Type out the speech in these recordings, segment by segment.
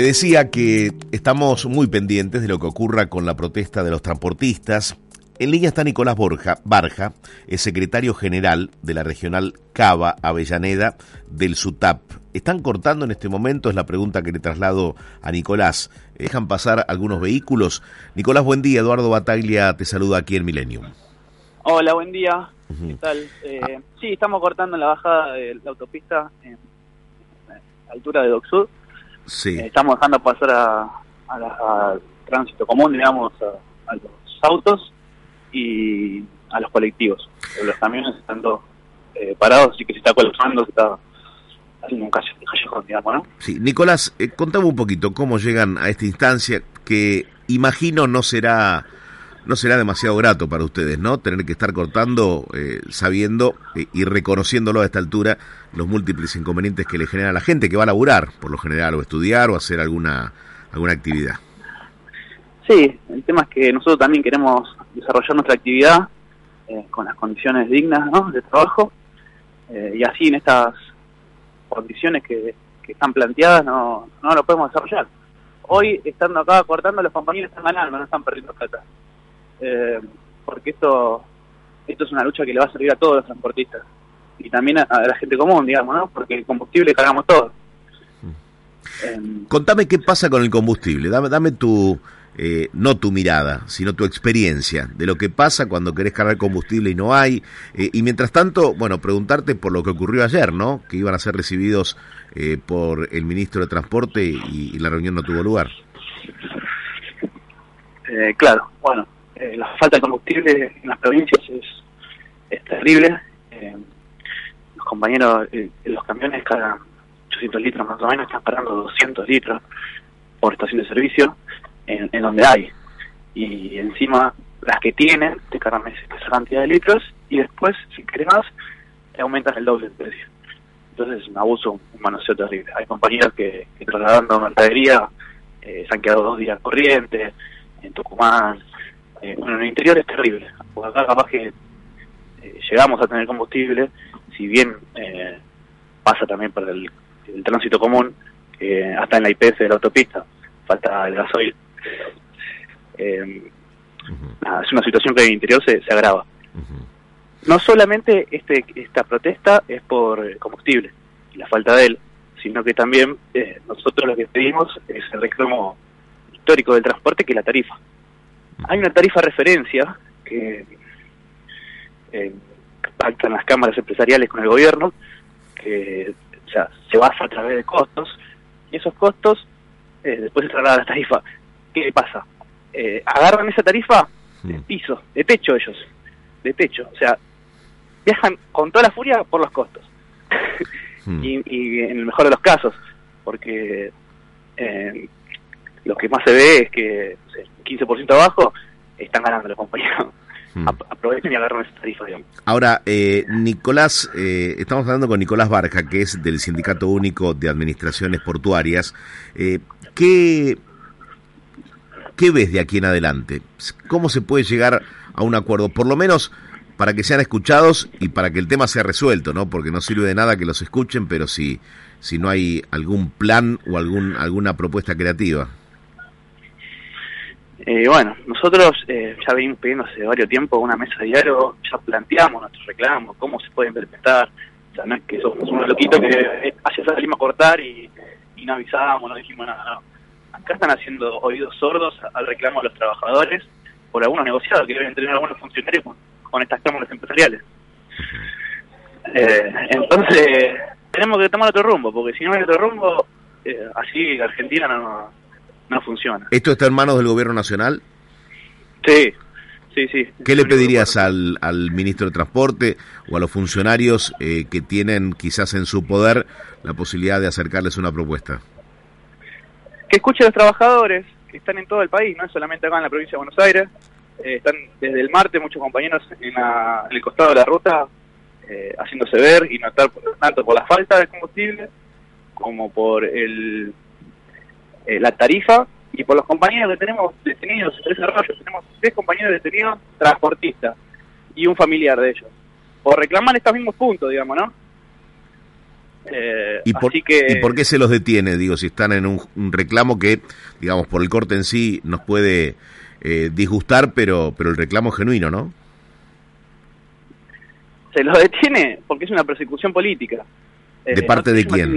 Te decía que estamos muy pendientes de lo que ocurra con la protesta de los transportistas. En línea está Nicolás Borja, Barja, es secretario general de la regional Cava Avellaneda del SUTAP. ¿Están cortando en este momento? Es la pregunta que le traslado a Nicolás. ¿Dejan pasar algunos vehículos? Nicolás, buen día. Eduardo Bataglia te saluda aquí en Millennium. Hola, buen día. ¿Qué tal? Eh, sí, estamos cortando la bajada de la autopista en, la altura de Doc Sud. Sí. Eh, estamos dejando pasar a, a la- al tránsito común, digamos, a, a los autos y a los colectivos. Los camiones están todos eh, parados, así que se está colapsando, se está haciendo un calle- callejón, digamos, ¿no? Sí, Nicolás, eh, contame un poquito cómo llegan a esta instancia que imagino no será no será demasiado grato para ustedes, ¿no? Tener que estar cortando eh, sabiendo eh, y reconociéndolo a esta altura los múltiples inconvenientes que le genera a la gente que va a laburar, por lo general, o estudiar o hacer alguna alguna actividad. Sí, el tema es que nosotros también queremos desarrollar nuestra actividad eh, con las condiciones dignas de trabajo eh, y así en estas condiciones que, que están planteadas no, no lo podemos desarrollar. Hoy, estando acá cortando, los compañeros están ganando, no están perdiendo plata. Eh, porque esto esto es una lucha que le va a servir a todos los transportistas y también a, a la gente común, digamos, ¿no? Porque el combustible cargamos todos. Em, Contame qué pasa con el combustible, dame, dame tu, eh, no tu mirada, sino tu experiencia de lo que pasa cuando querés cargar combustible y no hay. Eh, y mientras tanto, bueno, preguntarte por lo que ocurrió ayer, ¿no? Que iban a ser recibidos eh, por el ministro de Transporte y, y la reunión no tuvo lugar. Eh, claro, bueno, eh, la falta de combustible en las provincias es, terrible. Eh, los compañeros, eh, los camiones cargan 800 litros más o menos, están cargando 200 litros por estación de servicio en, en donde hay. Y encima, las que tienen te cargan esa cantidad de litros y después, si querés más, aumentan el doble el precio. Entonces es un abuso, un manoseo terrible. Hay compañeros que, que trasladando mercadería eh, se han quedado dos días corrientes, en Tucumán. Eh, bueno, en el interior es terrible. Porque acá capaz que eh, llegamos a tener combustible, si bien eh, pasa también para el, el tránsito común, hasta en la IPS de la autopista falta el gasoil. Eh, nada, es una situación que en el interior se, se agrava. No solamente este, esta protesta es por combustible y la falta de él, sino que también eh, nosotros lo que pedimos es el reclamo histórico del transporte, que es la tarifa. Hay una tarifa referencia que eh, pactan las cámaras empresariales con el gobierno, que o sea, se basa a través de costos, y esos costos eh, después se trasladan a la tarifa. ¿Qué pasa? Eh, agarran esa tarifa de piso, de techo ellos, de techo, o sea, viajan con toda la furia por los costos. y, y en el mejor de los casos, porque eh, lo que más se ve es que 15% abajo están ganando los compañeros. Ap- Aprovechen y agarran esa tarifa, digamos. Ahora, eh, Nicolás, eh, estamos hablando con Nicolás Barja, que es del Sindicato Único de Administraciones Portuarias. Eh, ¿qué, ¿Qué ves de aquí en adelante? ¿Cómo se puede llegar a un acuerdo? Por lo menos para que sean escuchados y para que el tema sea resuelto, ¿no? Porque no sirve de nada que los escuchen, pero si, si no hay algún plan o algún, alguna propuesta creativa. Eh, bueno, nosotros eh, ya venimos pidiendo hace varios tiempo una mesa de diálogo, ya planteamos nuestros reclamos, cómo se puede implementar. O sea, no es que somos unos loquitos que eh, ayer salimos a cortar y, no avisamos, no dijimos nada. Acá están haciendo oídos sordos al reclamo de los trabajadores por algunos negociados que deben tener algunos funcionarios con, con estas cámaras empresariales. Eh, entonces, tenemos que tomar otro rumbo, porque si no hay otro rumbo, eh, así Argentina no, no funciona. ¿Esto está en manos del gobierno nacional? Sí, sí, Sí. ¿Qué le pedirías al, al ministro de Transporte o a los funcionarios eh, que tienen quizás en su poder la posibilidad de acercarles una propuesta? Que escuche a los trabajadores que están en todo el país, no es solamente acá en la provincia de Buenos Aires. Eh, están desde el martes muchos compañeros en, el costado de la ruta eh, haciéndose ver y notar tanto por la falta de combustible como por el, la tarifa y por los compañeros que tenemos detenidos en tres arroyos, tenemos tres compañeros detenidos transportistas y un familiar de ellos, por reclamar estos mismos puntos, digamos, ¿no? Eh, ¿Y, por, que... ¿Y por qué se los detiene? Digo, si están en un, reclamo que, digamos, por el corte en sí nos puede eh, disgustar, pero, pero el reclamo es genuino, ¿no? Se los detiene porque es una persecución política. ¿De eh, parte de quién?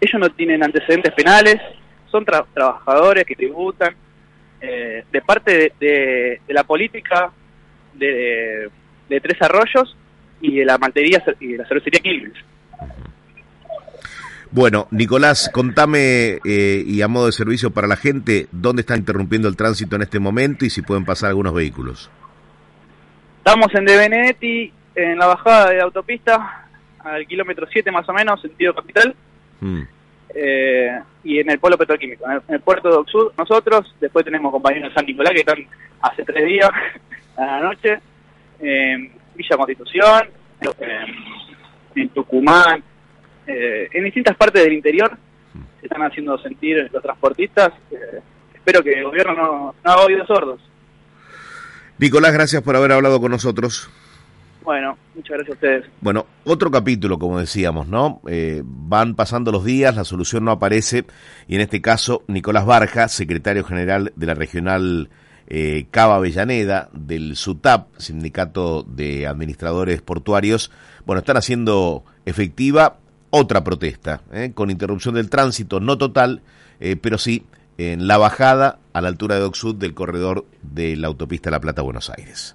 ellos no tienen antecedentes penales, son trabajadores que tributan, eh, de parte de, la política de, Tres Arroyos y de la maltería y de la cervecería Quilmes. Bueno, Nicolás, contame eh, y a modo de servicio para la gente, ¿dónde está interrumpiendo el tránsito en este momento y si pueden pasar algunos vehículos? Estamos en De Benedetti, en la bajada de la autopista, al kilómetro 7 más o menos, sentido capital. Mm. Eh, y en el polo petroquímico, en el, puerto de Oxud, nosotros, después tenemos compañeros de San Nicolás que están hace tres días a la noche, en Villa Constitución, en Tucumán, eh, en distintas partes del interior se están haciendo sentir los transportistas. Eh, espero que el gobierno no, no haga oídos sordos. Nicolás, gracias por haber hablado con nosotros. Bueno, muchas gracias a ustedes. Bueno, otro capítulo, como decíamos, ¿no? Eh, van pasando los días, la solución no aparece, y en este caso, Nicolás Barja, secretario general de la regional eh, Cava Avellaneda, del SUTAP, Sindicato de Administradores Portuarios, bueno, están haciendo efectiva otra protesta, ¿eh? con interrupción del tránsito, no total, eh, pero sí en la bajada a la altura de Oxud del corredor de la autopista La Plata-Buenos Aires.